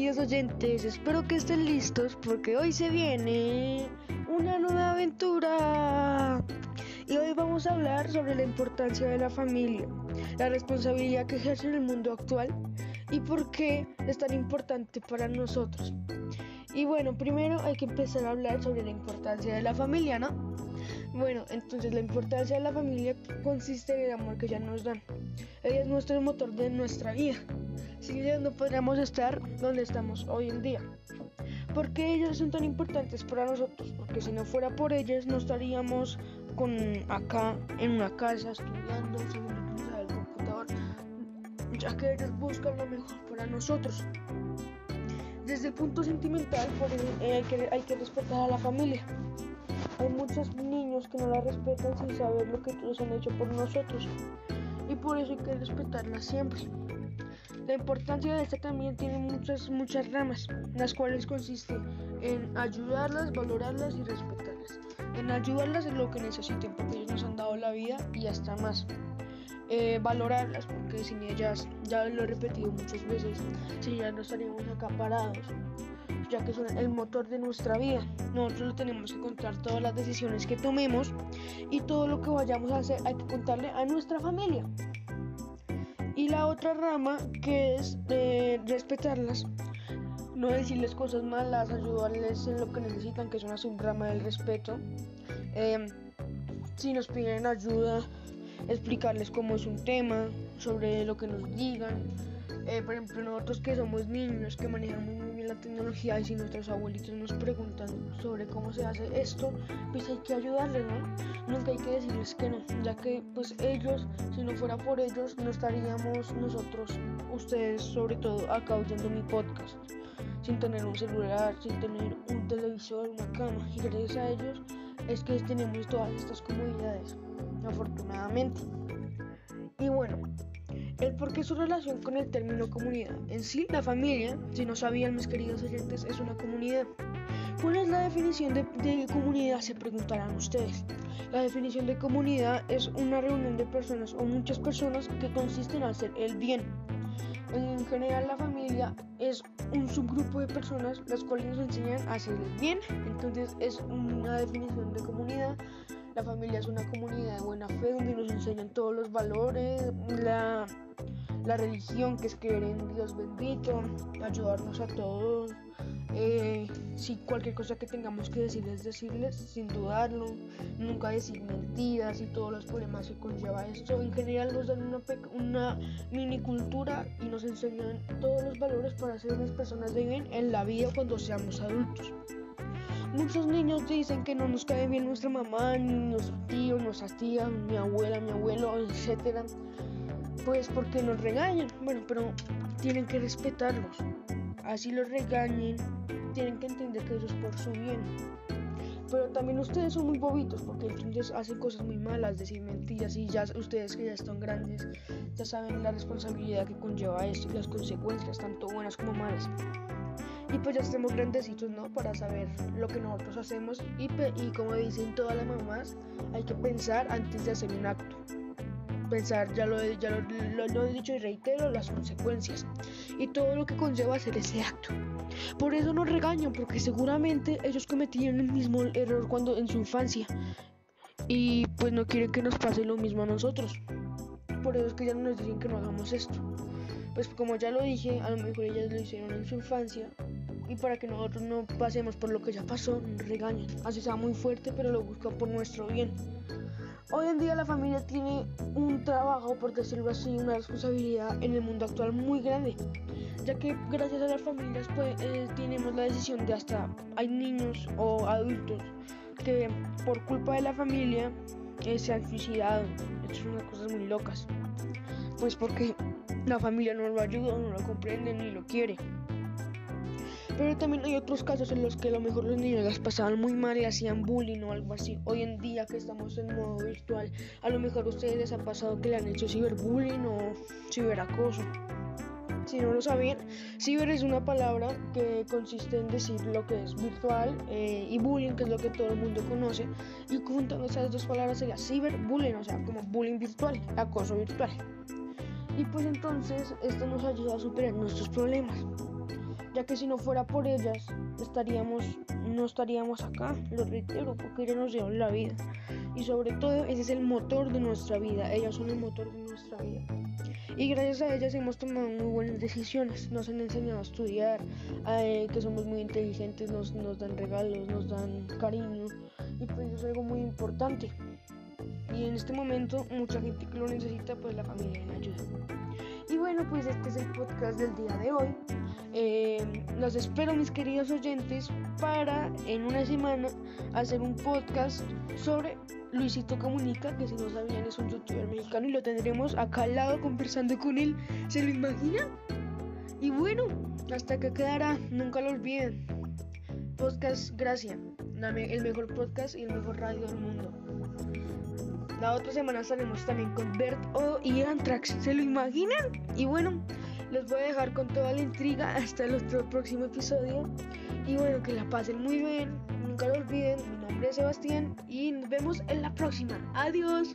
queridos oyentes, espero que estén listos porque hoy se viene una nueva aventura. Y hoy vamos a hablar sobre la importancia de la familia, la responsabilidad que ejerce en el mundo actual y por qué es tan importante para nosotros. Y bueno, primero hay que empezar a hablar sobre la importancia de la familia, ¿no? Bueno, entonces la importancia de la familia consiste en el amor que ya nos dan. Ella es nuestro motor de nuestra vida. Sin ellos no podríamos estar donde estamos hoy en día. ¿Por qué ellos son tan importantes para nosotros? Porque si no fuera por ellas no estaríamos con acá en una casa estudiando, sin utilizar el computador, ya que ellos buscan lo mejor para nosotros. Desde el punto sentimental, eh, hay, que, hay que respetar a la familia. Hay muchos niños que no la respetan sin saber lo que todos han hecho por nosotros. Por eso hay que respetarla siempre. La importancia de esta también tiene muchas, muchas ramas, las cuales consiste en ayudarlas, valorarlas y respetarlas. En ayudarlas en lo que necesiten, porque ellos nos han dado la vida y hasta más. Eh, valorarlas, porque sin ellas, ya lo he repetido muchas veces, si ya no estaríamos acaparados, ya que son el motor de nuestra vida. Nosotros tenemos que contar todas las decisiones que tomemos y todo lo que vayamos a hacer hay que contarle a nuestra familia. Y la otra rama que es de respetarlas, no decirles cosas malas, ayudarles en lo que necesitan, que es una subrama del respeto. Em, si nos piden ayuda, explicarles cómo es un tema, sobre lo que nos digan. Eh, por ejemplo, nosotros que somos niños, que manejamos muy bien la tecnología y si nuestros abuelitos nos preguntan sobre cómo se hace esto, pues hay que ayudarles, ¿no? Nunca hay que decirles que no, ya que pues ellos, si no fuera por ellos, no estaríamos nosotros, ustedes sobre todo, acá oyendo mi podcast, sin tener un celular, sin tener un televisor, una cama, y gracias a ellos es que tenemos todas estas comodidades, afortunadamente. Y bueno, el por qué su relación con el término comunidad. En sí, la familia, si no sabían mis queridos oyentes, es una comunidad. ¿Cuál es la definición de, comunidad? Se preguntarán ustedes. La definición de comunidad es una reunión de personas o muchas personas que consisten en hacer el bien. En general la familia es un subgrupo de personas las cuales nos enseñan a hacer el bien. Entonces es una definición de comunidad la familia es una comunidad de buena fe donde nos enseñan todos los valores, la religión que es creer en Dios bendito, ayudarnos a todos. Eh, si cualquier cosa que tengamos que decirles, decirles sin dudarlo, nunca decir mentiras y todos los problemas que conlleva esto. En general nos dan una, una mini cultura y nos enseñan todos los valores para ser unas personas de bien en la vida cuando seamos adultos. Muchos niños dicen que no nos cae bien nuestra mamá, ni nuestro tío, nuestras tías, mi abuela, mi abuelo, etc. Pues porque nos regañan. Bueno, pero tienen que respetarlos. Así los regañen, tienen que entender que eso es por su bien. Pero también ustedes son muy bobitos porque entonces hacen cosas muy malas, decir mentiras y ya ustedes que ya están grandes ya saben la responsabilidad que conlleva esto y las consecuencias, tanto buenas como malas y pues ya estemos grandecitos, ¿no? Para saber lo que nosotros hacemos y, y como dicen todas las mamás, hay que pensar antes de hacer un acto. Pensar, ya, lo, he dicho y reitero, las consecuencias y todo lo que conlleva hacer ese acto. Por eso nos regañan, porque seguramente ellos cometieron el mismo error cuando en su infancia y pues no quieren que nos pase lo mismo a nosotros. Por eso es que ya no nos dicen que no hagamos esto. Pues como ya lo dije, a lo mejor ellas lo hicieron en su infancia y para que nosotros no pasemos por lo que ya pasó, nos regañan. Así sea muy fuerte, pero lo buscan por nuestro bien. Hoy en día la familia tiene un trabajo, por decirlo así, una responsabilidad en el mundo actual muy grande, ya que gracias a las familias pues, eh, tenemos la decisión de hasta hay niños o adultos que por culpa de la familia eh, se han suicidado. Esto son unas cosas muy locas. Pues porque la familia no lo ayuda, no lo comprende ni lo quiere. Pero también hay otros casos en los que a lo mejor los niños las pasaban muy mal y hacían bullying o algo así. Hoy en día que estamos en modo virtual, a lo mejor a ustedes les ha pasado que le han hecho ciberbullying o ciberacoso. Si no lo sabían, ciber es una palabra que consiste en decir lo que es virtual eh, y bullying, que es lo que todo el mundo conoce. Y juntando esas dos palabras sería ciberbullying, o sea, como bullying virtual, acoso virtual. Y pues entonces esto nos ayuda a superar nuestros problemas. Ya que si no fuera por ellas estaríamos no estaríamos acá, lo reitero, porque ellas nos llevan la vida. Y sobre todo ese es el motor de nuestra vida, ellas son el motor de nuestra vida. Y gracias a ellas hemos tomado muy buenas decisiones, nos han enseñado a estudiar, eh, que somos muy inteligentes, nos, nos dan regalos, nos dan cariño, y pues es algo muy importante. Y en este momento mucha gente que lo necesita, pues la familia le ayuda. Y bueno, pues este es el podcast del día de hoy. Eh, los espero mis queridos oyentes para en una semana hacer un podcast sobre Luisito Comunica, que si no sabían es un youtuber mexicano y lo tendremos acá al lado conversando con él. ¿Se lo imaginan? Y bueno, hasta que quedará, nunca lo olviden. Podcast Gracia, el mejor podcast y el mejor radio del mundo. La otra semana estaremos también con Bert O y Antrax. ¿Se lo imaginan? Y bueno, les voy a dejar con toda la intriga hasta el otro próximo episodio. Y bueno, que la pasen muy bien. Nunca lo olviden. Mi nombre es Sebastián y nos vemos en la próxima. Adiós.